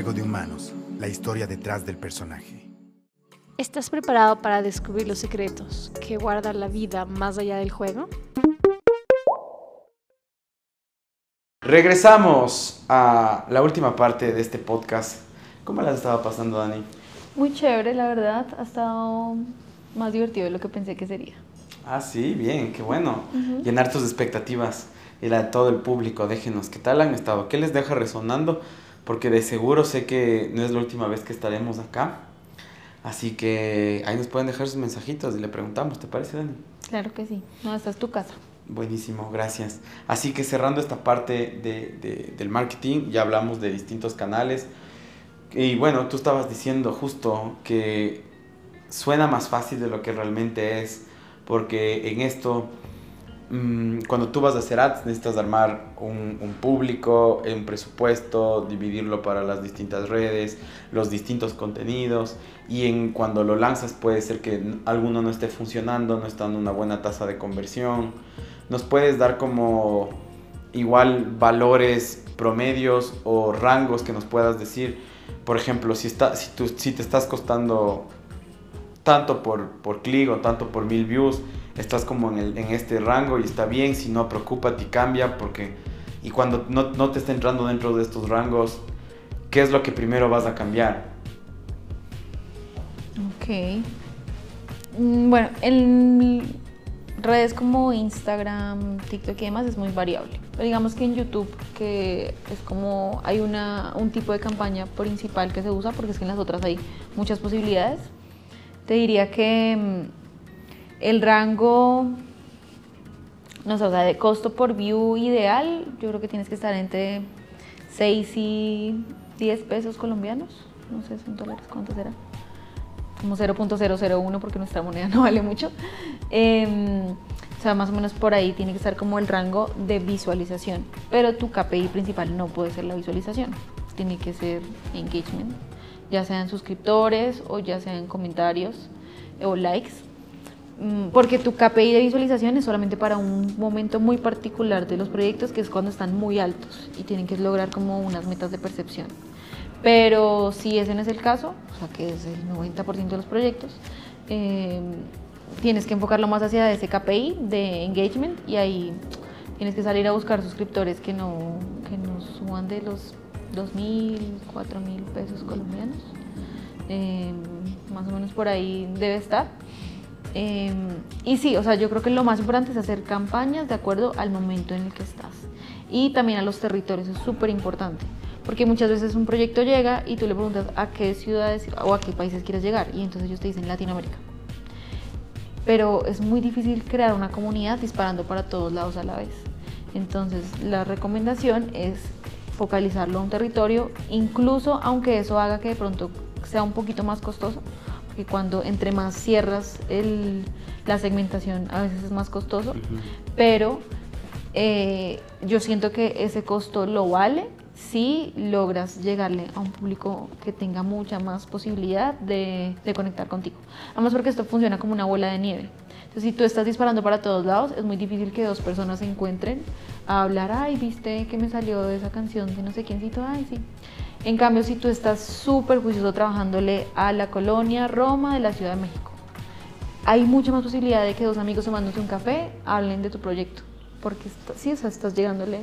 Juego de Humanos, la historia detrás del personaje. ¿Estás preparado para descubrir los secretos que guarda la vida más allá del juego? Regresamos a la última parte de este podcast. ¿Cómo la estaba pasando, Dani? Muy chévere, la verdad. Ha estado más divertido de lo que pensé que sería. Ah, sí, bien, qué bueno. Llenar tus expectativas y la de todo el público. Déjenos, ¿qué tal han estado? ¿Qué les deja resonando? Porque de seguro sé que no es la última vez que estaremos acá. Así que ahí nos pueden dejar sus mensajitos y le preguntamos, ¿te parece, Dani? Claro que sí. No, esta es tu casa. Buenísimo, gracias. Así que cerrando esta parte de, del marketing, ya hablamos de distintos canales. Y bueno, tú estabas diciendo justo que suena más fácil de lo que realmente es, porque en esto Mm, cuando tú vas a hacer ads necesitas armar un, un, público, un presupuesto, dividirlo para las distintas redes, los distintos contenidos y en cuando lo lanzas puede ser que alguno no esté funcionando, no está dando una buena tasa de conversión. Nos puedes dar como igual valores promedios o rangos que nos puedas decir. Por ejemplo, si, está, si, tú, si te estás costando tanto por, por clic o tanto por mil views, estás como en, este rango y está bien, si no, preocúpate y cambia porque... Y cuando no, no te está entrando dentro de estos rangos, ¿qué es lo que primero vas a cambiar? Ok. Mm, bueno, en redes como Instagram, TikTok y demás es muy variable. Pero digamos que en YouTube, que es como hay una, un tipo de campaña principal que se usa, porque es que en las otras hay muchas posibilidades, te diría que mm, el rango, no sé, o sea, de costo por view ideal, yo creo que tienes que estar entre 6 y 10 pesos colombianos. No sé, son dólares, ¿cuánto será? Como 0.001 porque nuestra moneda no vale mucho. Em, o sea, más o menos por ahí tiene que estar como el rango de visualización. Pero tu KPI principal no puede ser la visualización. Tiene que ser engagement, ya sean suscriptores o ya sean comentarios o likes porque tu KPI de visualización es solamente para un momento muy particular de los proyectos, que es cuando están muy altos y tienen que lograr como unas metas de percepción. Pero si ese no es el caso, o sea que es el 90% de los proyectos, em, tienes que enfocarlo más hacia ese KPI de engagement y ahí tienes que salir a buscar suscriptores que no, que no suban de los 2.000, 4.000 pesos colombianos. Em, más o menos por ahí debe estar. Em, y sí, o sea, yo creo que lo más importante es hacer campañas de acuerdo al momento en el que estás. Y también a los territorios, es súper importante. Porque muchas veces un proyecto llega y tú le preguntas a qué ciudades o a qué países quieres llegar. Y entonces ellos te dicen Latinoamérica. Pero es muy difícil crear una comunidad disparando para todos lados a la vez. Entonces la recomendación es focalizarlo a un territorio, incluso aunque eso haga que de pronto sea un poquito más costoso, que cuando entre más cierras el, la segmentación a veces es más costoso, pero eh, yo siento que ese costo lo vale si logras llegarle a un público que tenga mucha más posibilidad de, de, conectar contigo. Además porque esto funciona como una bola de nieve. Entonces si tú estás disparando para todos lados, es muy difícil que dos personas se encuentren a hablar, ay, viste que me salió de esa canción de no sé quiéncito, ay, sí. En cambio, si tú estás súper juicioso trabajándole a la colonia Roma de la Ciudad de México, hay mucha más posibilidad de que dos amigos tomándose un café hablen de tu proyecto, porque sí, estás llegándole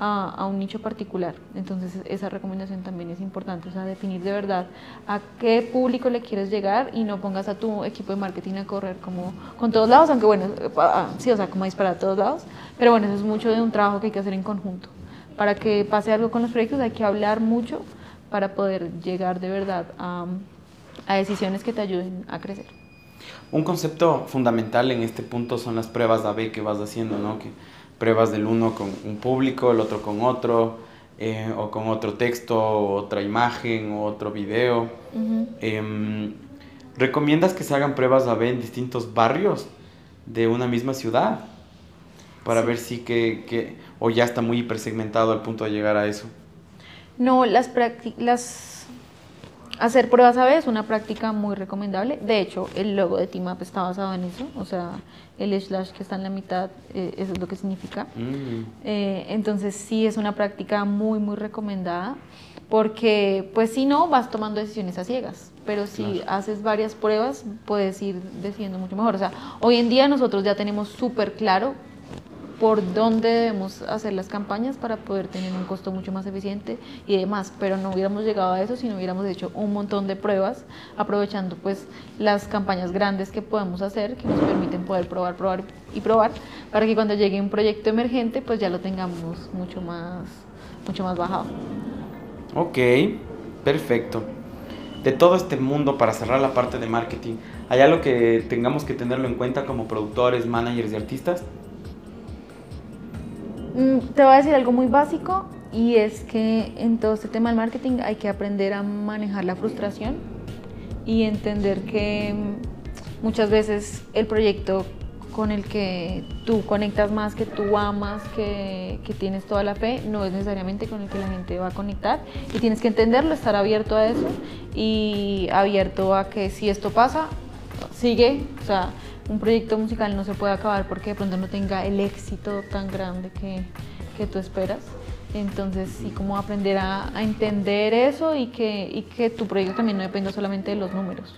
a, un nicho particular. Entonces, esa recomendación también es importante, o sea, definir de verdad a qué público le quieres llegar y no pongas a tu equipo de marketing a correr como con todos lados, aunque bueno, ah, sí, o sea, como disparar a todos lados, pero bueno, eso es mucho de un trabajo que hay que hacer en conjunto. Para que pase algo con los proyectos hay que hablar mucho para poder llegar de verdad a, a decisiones que te ayuden a crecer. Un concepto fundamental en este punto son las pruebas AB que vas haciendo, ¿no? Que pruebas del uno con un público, el otro con otro, eh, o con otro texto, otra imagen, o otro video. Em, ¿Recomiendas que se hagan pruebas AB en distintos barrios de una misma ciudad? Para ver si que, que, o ya está muy hipersegmentado al punto de llegar a eso. No, las, las hacer pruebas a es una práctica muy recomendable. De hecho, el logo de TeamUp está basado en eso, o sea, el slash que está en la mitad, eh, eso es lo que significa. Mm. Eh, entonces, sí es una práctica muy, muy recomendada porque pues si no vas tomando decisiones a ciegas, pero si haces varias pruebas puedes ir decidiendo mucho mejor. O sea, hoy en día nosotros ya tenemos súper claro por dónde debemos hacer las campañas para poder tener un costo mucho más eficiente y demás, pero no hubiéramos llegado a eso si no hubiéramos hecho un montón de pruebas, aprovechando pues las campañas grandes que podemos hacer, que nos permiten poder probar, probar y probar, para que cuando llegue un proyecto emergente pues ya lo tengamos mucho más, mucho más bajado. Ok, perfecto. De todo este mundo, para cerrar la parte de marketing, ¿hay algo que tengamos que tenerlo en cuenta como productores, managers y artistas? Mm, te voy a decir algo muy básico y es que en todo este tema del marketing hay que aprender a manejar la frustración y entender que mm, muchas veces el proyecto con el que tú conectas más, que tú amas, que, que, tienes toda la fe, no es necesariamente con el que la gente va a conectar y tienes que entenderlo, estar abierto a eso y abierto a que si esto pasa, sigue, o sea, un proyecto musical no se puede acabar porque de pronto no tenga el éxito tan grande que, que tú esperas. Entonces, sí, como aprender a, entender eso y que, y que tu proyecto también no dependa solamente de los números.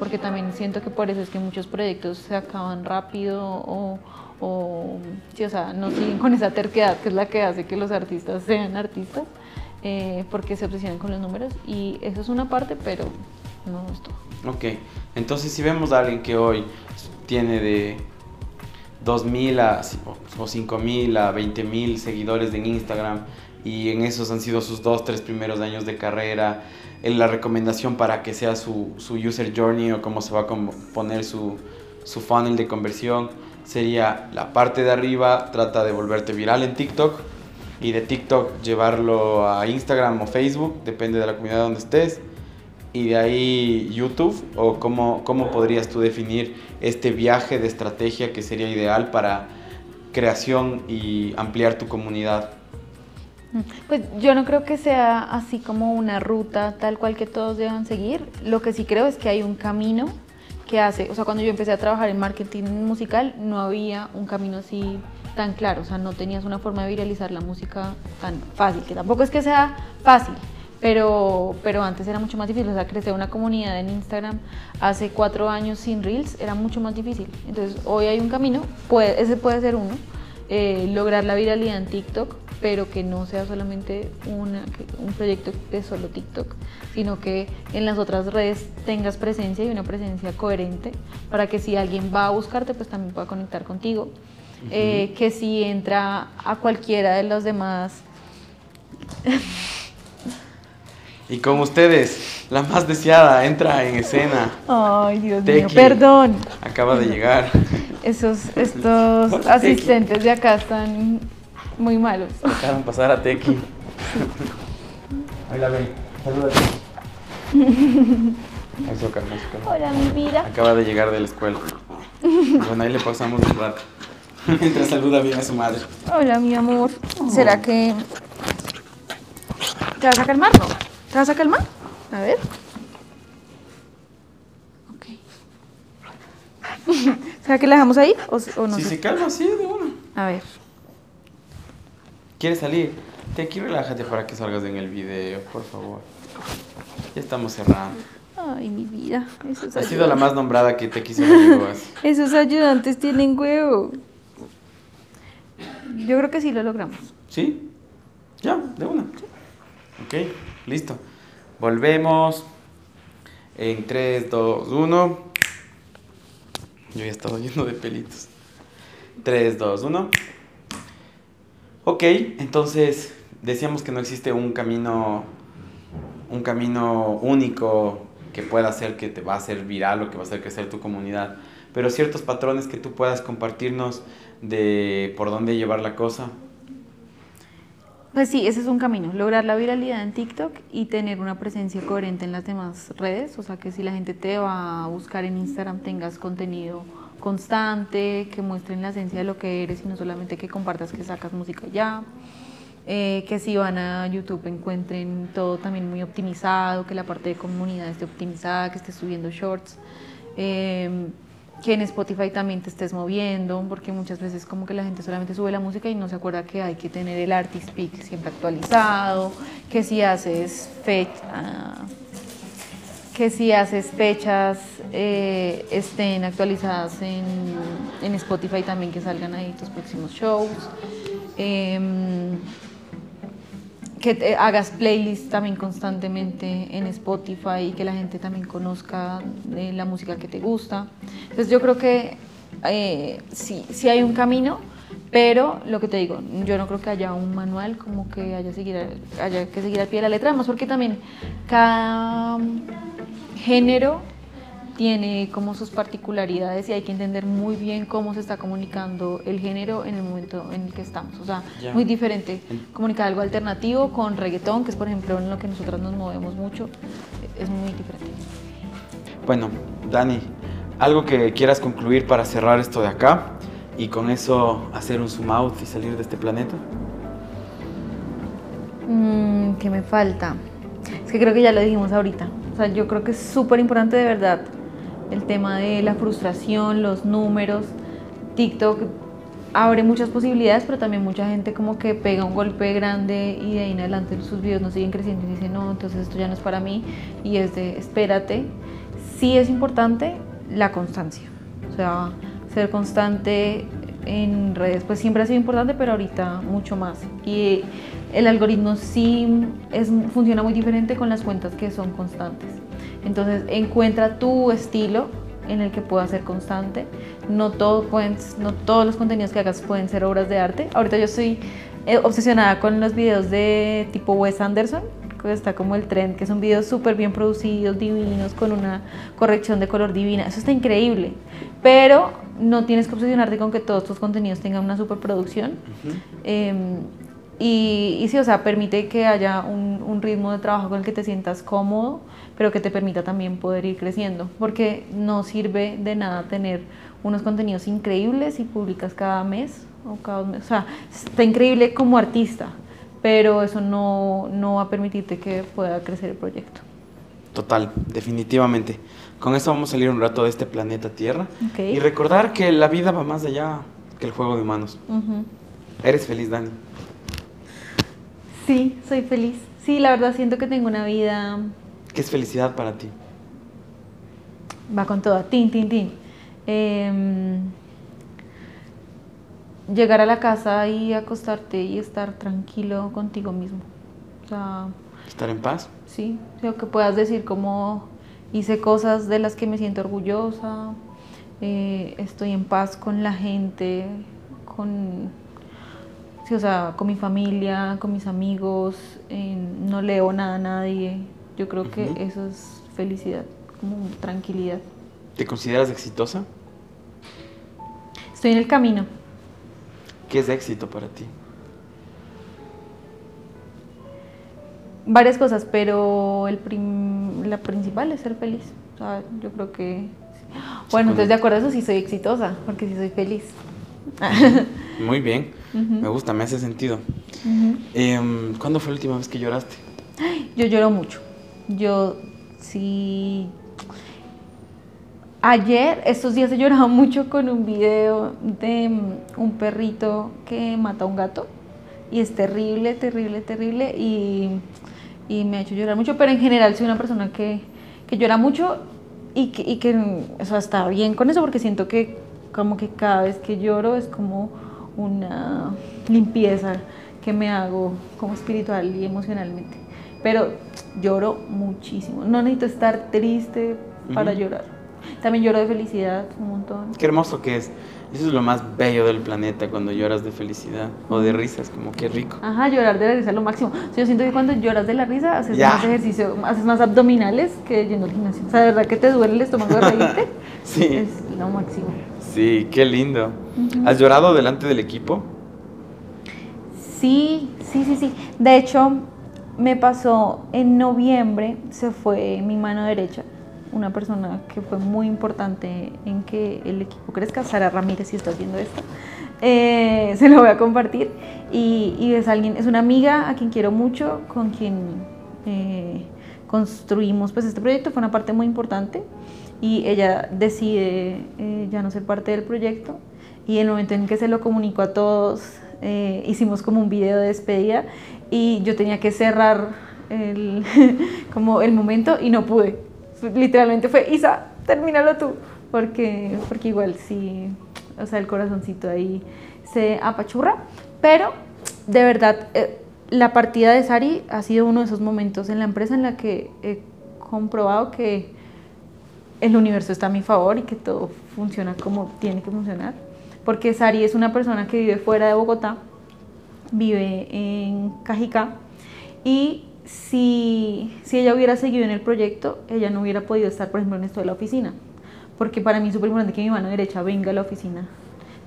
Porque también siento que por eso es que muchos proyectos se acaban rápido o, o, o sea, no siguen con esa terquedad que es la que hace que los artistas sean artistas, eh, porque se obsesionan con los números. Y eso es una parte, pero no es todo. Ok, entonces si vemos a alguien que hoy tiene de 2.000 a, o 5.000 a 20.000 seguidores en Instagram y en esos han sido sus dos, tres primeros años de carrera, en la recomendación para que sea su, su user journey o cómo se va a poner su, su funnel de conversión sería la parte de arriba, trata de volverte viral en TikTok y de TikTok llevarlo a Instagram o Facebook, depende de la comunidad donde estés y de ahí YouTube? ¿O cómo, cómo podrías tú definir este viaje de estrategia que sería ideal para creación y ampliar tu comunidad? Pues yo no creo que sea así como una ruta tal cual que todos deban seguir. Lo que sí creo es que hay un camino que hace, o sea, cuando yo empecé a trabajar en marketing musical no había un camino así tan claro, o sea, no tenías una forma de viralizar la música tan fácil, que tampoco es que sea fácil, pero, pero antes era mucho más difícil, o sea, crecer una comunidad en Instagram hace cuatro años sin Reels era mucho más difícil. Entonces, hoy hay un camino, puede, ese puede ser uno, eh, lograr la viralidad en TikTok, pero que no sea solamente una, un proyecto de solo TikTok, sino que en las otras redes tengas presencia y una presencia coherente para que si alguien va a buscarte, pues también pueda conectar contigo. eh, que si entra a cualquiera de los demás Y con ustedes, la más deseada entra en escena. Ay, Dios mío, perdón. Acaba de llegar. Esos, estos asistentes de acá están muy malos. Dejaron pasar a Teki. Ahí la ven. Saluda. Eso, calma, eso, calma. Hola, mi vida. Acaba de llegar de la escuela. Bueno, ahí le pasamos un rato. Mientras saluda bien a su madre. Hola, mi amor. ¿Será que te vas a calmar? No. ¿Te vas a calmar? A ver. Ok. ¿Será que la dejamos ahí o, o no? Si sé? se calma, sí, de una. A ver. ¿Quieres salir? Te aquí relájate para que salgas en el video, por favor. Ya estamos cerrando. Ay, mi vida. Esos, Ha sido la más nombrada que te quiso. Esos ayudantes tienen huevo. Yo creo que sí lo logramos. ¿Sí? Ya, de una. Ok, listo. Volvemos. En 3, 2, 1. Yo ya he estado lleno de pelitos. 3, 2, 1. Ok, entonces decíamos que no existe un camino, un camino único que pueda hacer que te va a hacer viral o que va a hacer crecer tu comunidad, pero ciertos patrones que tú puedas compartirnos de por dónde llevar la cosa. Pues sí, ese es un camino, lograr la viralidad en TikTok y tener una presencia coherente en las demás redes, o sea que si la gente te va a buscar en Instagram tengas contenido constante, que muestren la esencia de lo que eres y no solamente que compartas que sacas música ya, eh, que si van a YouTube encuentren todo también muy optimizado, que la parte de comunidad esté optimizada, que esté subiendo shorts. Eh, que en Spotify también te estés moviendo, porque muchas veces como que la gente solamente sube la música y no se acuerda que hay que tener el artist pick siempre actualizado, que si haces fecha, que si haces fechas eh, estén actualizadas en, en, Spotify también que salgan ahí tus próximos shows. Em, que te hagas playlists también constantemente en Spotify y que la gente también conozca de la música que te gusta. Entonces yo creo que eh, sí, sí hay un camino, pero lo que te digo, yo no creo que haya un manual como que haya, seguir, haya que seguir al pie de la letra, además porque también cada género tiene como sus particularidades y hay que entender muy bien cómo se está comunicando el género en el momento en el que estamos. O sea, muy diferente comunicar algo alternativo con reggaetón, que es por ejemplo en lo que nosotros nos movemos mucho, es muy diferente. Bueno, Dani, algo que quieras concluir para cerrar esto de acá y con eso hacer un zoom out y salir de este planeta. Mm, ¿Qué me falta? Es que creo que ya lo dijimos ahorita. O sea, yo creo que es súper importante de verdad el tema de la frustración, los números. TikTok abre muchas posibilidades, pero también mucha gente como que pega un golpe grande y de ahí en adelante sus videos no siguen creciendo y dicen, no, entonces esto ya no es para mí y es de, espérate. Sí es importante la constancia, o sea, ser constante en redes, pues siempre ha sido importante, pero ahorita mucho más. Y el algoritmo sí es, funciona muy diferente con las cuentas que son constantes. Entonces encuentra tu estilo en el que puedas ser constante. No, todo no todos los contenidos que hagas pueden ser obras de arte. Ahorita yo estoy eh, obsesionada con los videos de tipo Wes Anderson, que está como el trend, que son videos súper bien producidos, divinos, con una corrección de color divina. Eso está increíble. Pero no tienes que obsesionarte con que todos tus contenidos tengan una superproducción. producción y, sí, o sea, permite que haya un, un, ritmo de trabajo con el que te sientas cómodo, pero que te permita también poder ir creciendo, porque no sirve de nada tener unos contenidos increíbles y publicas cada mes o cada mes. O sea, está increíble como artista, pero eso no, no va a permitirte que pueda crecer el proyecto. Total, definitivamente. Con eso vamos a salir un rato de este planeta Tierra y recordar que la vida va más allá que el juego de manos. Eres feliz, Dani. Sí, soy feliz. Sí, la verdad siento que tengo una vida... ¿Qué es felicidad para ti? Va con todo, tin, tin, tin. Em, llegar a la casa y acostarte y estar tranquilo contigo mismo. O sea, ¿Estar en paz? Sí, o que puedas decir como hice cosas de las que me siento orgullosa, eh, estoy en paz con la gente, con o sea, con mi familia, con mis amigos, no leo nada a nadie. Yo creo que eso es felicidad, como tranquilidad. ¿Te consideras exitosa? Estoy en el camino. ¿Qué es éxito para ti? Varias cosas, pero el la principal es ser feliz. O sea, yo creo que... Bueno, entonces de acuerdo a eso sí soy exitosa, porque sí soy feliz. Muy bien, me gusta, me hace sentido. Em, ¿Cuándo fue la última vez que lloraste? Yo lloro mucho. Yo sí. Ayer, estos días he llorado mucho con un video de mm, un perrito que mata a un gato. Y es terrible, terrible, terrible. Y, me ha hecho llorar mucho. Pero en general soy una persona que, llora mucho y que, y que está bien con eso porque siento que como que cada vez que lloro es como una limpieza que me hago como espiritual y emocionalmente. Pero lloro muchísimo. No necesito estar triste para llorar. También lloro de felicidad un montón. Qué hermoso que es. Eso es lo más bello del planeta cuando lloras de felicidad o de risas, como qué rico. Ajá, llorar de la risa es lo máximo. yo siento que cuando lloras de la risa haces más ejercicio, haces más abdominales que yendo al gimnasio. O sea, de verdad que te duele el estómago de reírte. sí. Es lo máximo. Sí, qué lindo. ¿Has llorado delante del equipo? Sí, sí, sí, sí. De hecho, me pasó en noviembre, se fue mi mano derecha, una persona que fue muy importante en que el equipo crezca, Sara Ramírez, si estás viendo esto. Eh, se lo voy a compartir. Y, es alguien, es una amiga a quien quiero mucho, con quien eh, construimos pues este proyecto, fue una parte muy importante. Y ella decide eh, ya no ser parte del proyecto y en el momento en que se lo comunicó a todos, eh, hicimos como un video de despedida y yo tenía que cerrar el, como el momento y no pude. Literalmente fue, Isa, termínalo tú, porque, porque igual sí, o sea, el corazoncito ahí se apachurra, pero de verdad, eh, la partida de Sari ha sido uno de esos momentos en la empresa en la que he comprobado que el universo está a mi favor y que todo funciona como tiene que funcionar. Porque Sari es una persona que vive fuera de Bogotá, vive en Cajicá y si, si ella hubiera seguido en el proyecto, ella no hubiera podido estar, por ejemplo, en esto de la oficina. Porque para mí es súper importante que mi mano derecha venga a la oficina,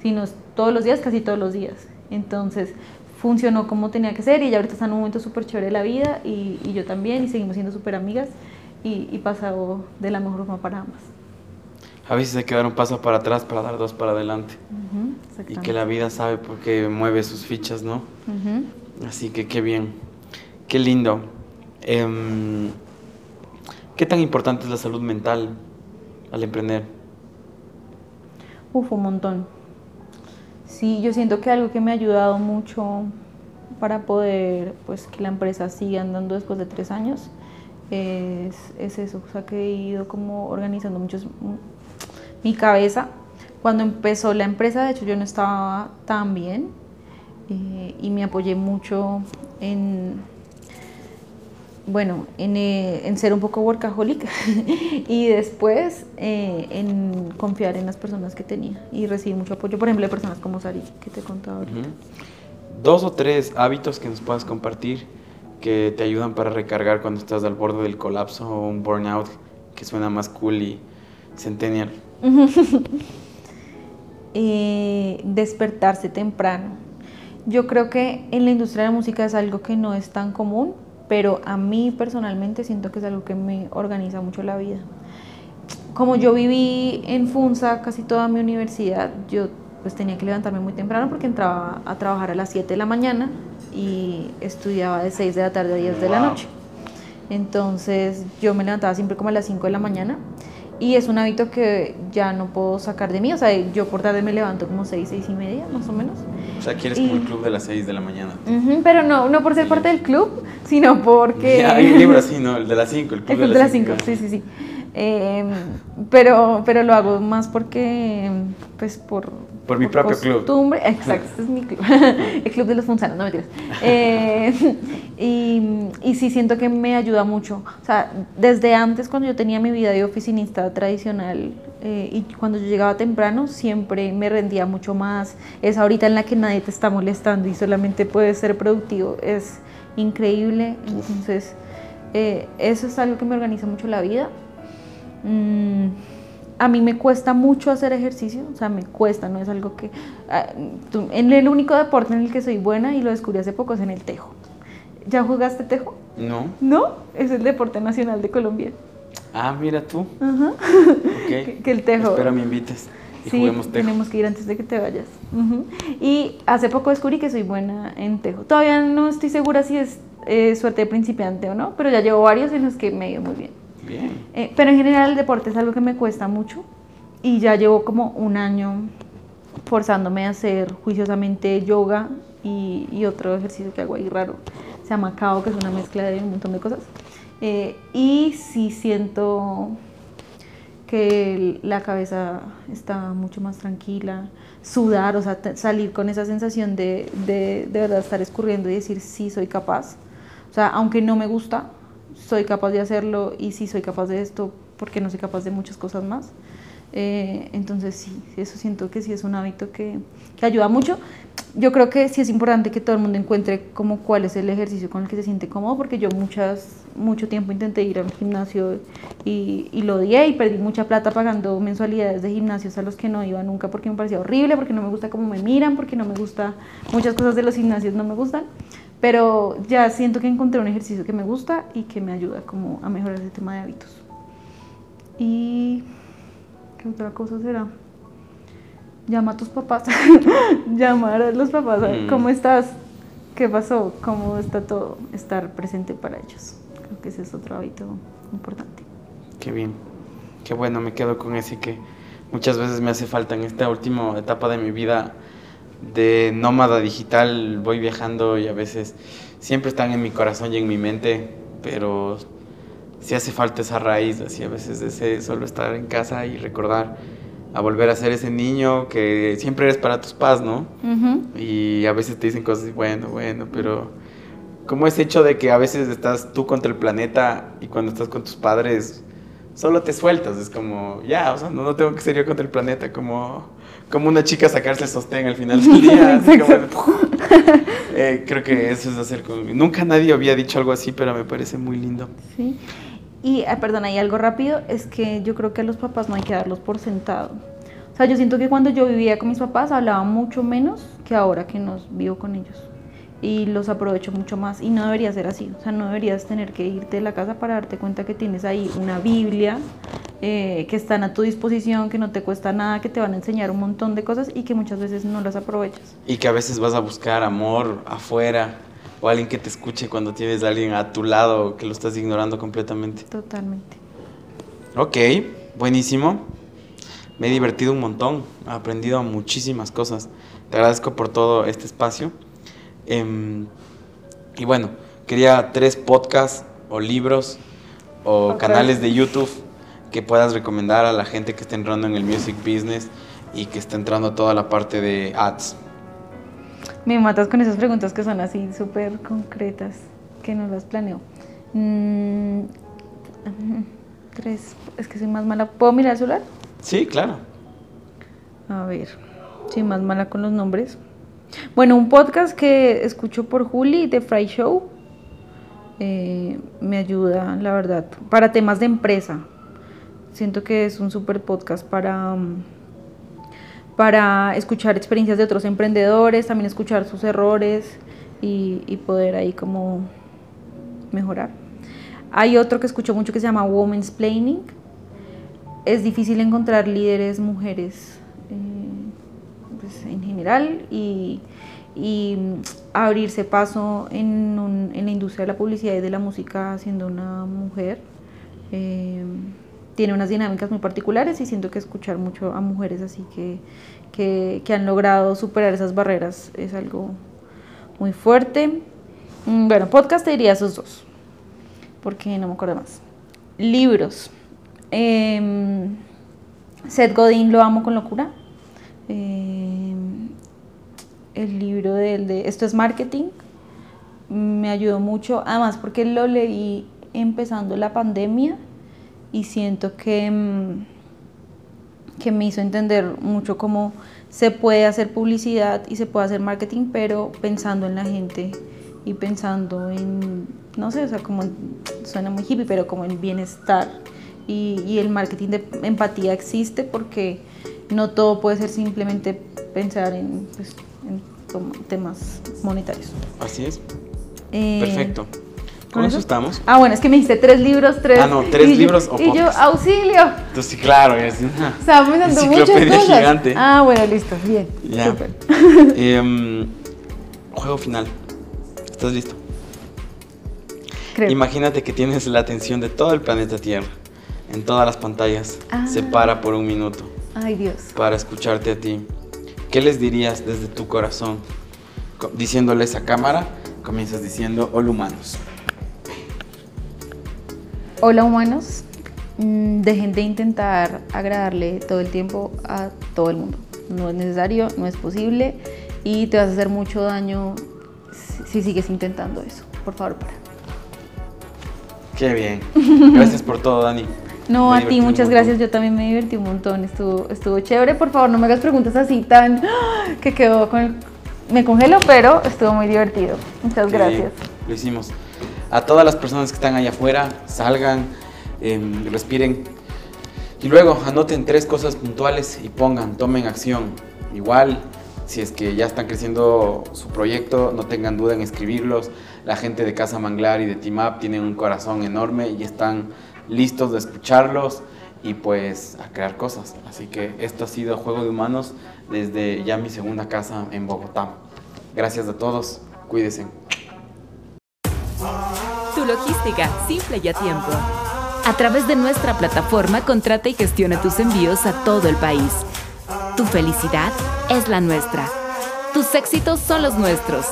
sino todos los días, casi todos los días. Entonces, funcionó como tenía que ser y ella ahorita está en un momento súper chévere de la vida y, y, yo también y seguimos siendo súper amigas y, y pasado de la mejor forma para ambas. A veces hay que dar un paso para atrás para dar dos para adelante. Uh -huh, y que la vida sabe por qué mueve sus fichas, ¿no? Uh -huh. Así que qué bien, qué lindo. Eh, ¿Qué tan importante es la salud mental al emprender? Uf, un montón. Sí, yo siento que algo que me ha ayudado mucho para poder, pues, que la empresa siga andando después de tres años es, es eso, o sea, que he ido como organizando muchos, mi cabeza. Cuando empezó la empresa, de hecho, yo no estaba tan bien eh, y me apoyé mucho en, bueno, en, eh, en, ser un poco workaholic y después eh, en confiar en las personas que tenía y recibí mucho apoyo, por ejemplo, de personas como Sari, que te he contado ahorita. Dos o tres hábitos que nos puedas compartir que te ayudan para recargar cuando estás al borde del colapso o un burnout que suena más cool y centennial. eh, despertarse temprano. Yo creo que en la industria de la música es algo que no es tan común, pero a mí personalmente siento que es algo que me organiza mucho la vida. Como yo viví en Funza casi toda mi universidad, yo pues tenía que levantarme muy temprano porque entraba a trabajar a las 7 de la mañana y estudiaba de 6 de la tarde a 10 de la noche. Entonces yo me levantaba siempre como a las 5 de la mañana y es un hábito que ya no puedo sacar de mí. O sea, yo por tarde me levanto como 6, 6 y media, más o menos. O sea, quieres y... como el club de las 6 de la mañana. Uh -huh, pero no, no por ser parte del club, sino porque... Ya, hay un libro así, ¿no? El de las 5, el club el de, de las 5. Sí, sí, sí. Eh, pero, pero lo hago más porque, pues, por, por mi propio costumbre. club. Exacto, este es mi club. el club de los funzanos, no mentiras. Eh, y, y sí siento que me ayuda mucho. O sea, desde antes, cuando yo tenía mi vida de oficinista tradicional eh, y cuando yo llegaba temprano, siempre me rendía mucho más. Es ahorita en la que nadie te está molestando y solamente puedes ser productivo. Es increíble. Entonces, eh, eso es algo que me organiza mucho la vida. Mm, a mí me cuesta mucho hacer ejercicio, o sea, me cuesta, no es algo que... Uh, en el único deporte en el que soy buena, y lo descubrí hace poco, es en el tejo. ¿Ya jugaste tejo? No. ¿No? Es el deporte nacional de Colombia. Ah, mira tú. -huh. okay. que, que, el tejo... Espero me invites y sí, juguemos tejo. tenemos que ir antes de que te vayas. Uh -huh. Y hace poco descubrí que soy buena en tejo. Todavía no estoy segura si es eh, suerte de principiante o no, pero ya llevo varios en los que me ha ido muy bien. Bien. Eh, pero en general el deporte es algo que me cuesta mucho y ya llevo como un año forzándome a hacer juiciosamente yoga y, y otro ejercicio que hago ahí raro. Se llama Kao, que es una mezcla de un montón de cosas. Eh, y sí siento que la cabeza está mucho más tranquila, sudar, o sea, salir con esa sensación de, de, de verdad estar escurriendo y decir sí soy capaz. O sea, aunque no me gusta, soy capaz de hacerlo y si soy capaz de esto, porque no soy capaz de muchas cosas más. Eh, entonces sí, eso siento que sí es un hábito que, que, ayuda mucho. Yo creo que sí es importante que todo el mundo encuentre como cuál es el ejercicio con el que se siente cómodo, porque yo muchas, mucho tiempo intenté ir al gimnasio y, y lo odié y perdí mucha plata pagando mensualidades de gimnasios a los que no iba nunca porque me parecía horrible, porque no me gusta cómo me miran, porque no me gusta, muchas cosas de los gimnasios no me gustan pero ya siento que encontré un ejercicio que me gusta y que me ayuda como a mejorar ese tema de hábitos. Y ¿qué otra cosa será? Llama a tus papás, llamar a los papás, mm. ¿cómo estás? ¿Qué pasó? ¿Cómo está todo? Estar presente para ellos. Creo que ese es otro hábito importante. Qué bien. Qué bueno, me quedo con ese que muchas veces me hace falta en esta última etapa de mi vida de nómada digital. Voy viajando y a veces siempre están en mi corazón y en mi mente, pero sí hace falta esa raíz, así a veces ese solo estar en casa y recordar a volver a ser ese niño que siempre eres para tus padres, ¿no? Y a veces te dicen cosas, bueno, bueno, pero como ese hecho de que a veces estás tú contra el planeta y cuando estás con tus padres solo te sueltas, es como, ya, o sea, no, no tengo que ser yo contra el planeta, como, como una chica sacarse el sostén al final del día. así como, eh, creo que eso es hacer con... Nunca nadie había dicho algo así, pero me parece muy lindo. Sí. Y, ah, perdón, hay algo rápido, es que yo creo que a los papás no hay que darlos por sentado. O sea, yo siento que cuando yo vivía con mis papás hablaba mucho menos que ahora que nos vivo con ellos. Y los aprovecho mucho más. Y no debería ser así. O sea, no deberías tener que irte de la casa para darte cuenta que tienes ahí una Biblia, eh, que están a tu disposición, que no te cuesta nada, que te van a enseñar un montón de cosas y que muchas veces no las aprovechas. Y que a veces vas a buscar amor afuera o alguien que te escuche cuando tienes a alguien a tu lado que lo estás ignorando completamente. Totalmente. Ok, buenísimo. Me he divertido un montón, he aprendido muchísimas cosas. Te agradezco por todo este espacio. Em, y bueno, quería tres podcasts o libros o canales de YouTube que puedas recomendar a la gente que está entrando en el music business y que está entrando a toda la parte de ads. Me matas con esas preguntas que son así súper concretas, que no las planeo. Mm, tres, es que soy más mala. ¿Puedo mirar el celular? Sí, claro. A ver, soy más mala con los nombres. Bueno, un podcast que escucho por Juli, The Fry Show, eh, me ayuda, la verdad, para temas de empresa. Siento que es un super podcast para, mm, para escuchar experiencias de otros emprendedores, también escuchar sus errores y, y poder ahí como mejorar. Hay otro que escucho mucho que se llama Women's Planning. Es difícil encontrar líderes mujeres eh, pues, en general y, y, mm, abrirse paso en, un- en la industria de la publicidad y de la música siendo una mujer. Eh, tiene unas dinámicas muy particulares y siento que escuchar mucho a mujeres así que, que, han logrado superar esas barreras es algo muy fuerte. Mm, Bueno, podcast te diría esos dos, porque no me acuerdo más. Libros. Em, Seth Godin lo amo con locura. Em, el libro del de Esto es Marketing me ayudó mucho, además porque lo leí empezando la pandemia y siento que, mm, que me hizo entender mucho cómo se puede hacer publicidad y se puede hacer marketing, pero pensando en la gente y pensando en, no sé, o sea, como en- suena muy hippie, pero como en bienestar. Y, y el marketing de empatía existe porque no todo puede ser simplemente pensar en, pues, en temas monetarios. Así es. Eh, Perfecto. ¿Con eso eso? estamos. Ah, bueno, es que me dijiste tres libros, tres. Ah, no, tres y yo- libros o Y yo, auxilio. Entonces, sí, claro, es una pensando muchas enciclopedia cosas. gigante. Ah, bueno, listo, bien. Ya. Súper. Em, juego final. ¿Estás listo? Creo. Imagínate que tienes la atención de todo el planeta Tierra, en todas las pantallas. Ah. Se para por un minuto Ay, Dios. para escucharte a ti. ¿Qué les dirías desde tu corazón? Co- Diciéndoles a cámara, comienzas diciendo, hola humanos. Hola, humanos. Mm, Dejen de intentar agradarle todo el tiempo a todo el mundo. No es necesario, no es posible y te vas a hacer mucho daño si, si sigues intentando eso. Por favor, para. Qué bien. Gracias por todo, Dani. No, Me a ti muchas gracias, yo también me divertí un montón, estuvo, estuvo chévere. Por favor, no me hagas preguntas así tan que quedó con el- Me congelo, pero estuvo muy divertido. Muchas Qué gracias. bien, Lo hicimos. A todas las personas que están allá afuera, salgan, em, respiren. Y luego anoten tres cosas puntuales y pongan, tomen acción. Igual, si es que ya están creciendo su proyecto, no tengan duda en escribirlos. La gente de Casa Manglar y de Team Up tienen un corazón enorme y están listos de escucharlos y pues a crear cosas. Así que esto ha sido Juego de Humanos desde ya mi segunda casa en Bogotá. Gracias a todos, cuídense. Tu logística simple y a tiempo. A través de nuestra plataforma, contrata y gestiona tus envíos a todo el país. Tu felicidad es la nuestra. Tus éxitos son los nuestros.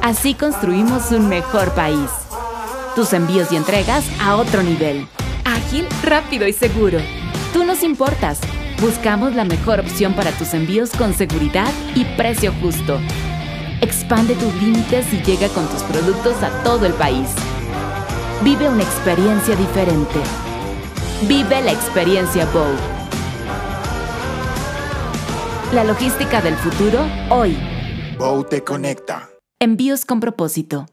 Así construimos un mejor país. Tus envíos y entregas a otro nivel. Ágil, rápido y seguro. Tú nos importas. Buscamos la mejor opción para tus envíos con seguridad y precio justo. Expande tus límites y llega con tus productos a todo el país. Vive una experiencia diferente. Vive la experiencia Bow. La logística del futuro hoy. Bow te conecta. Envíos con propósito.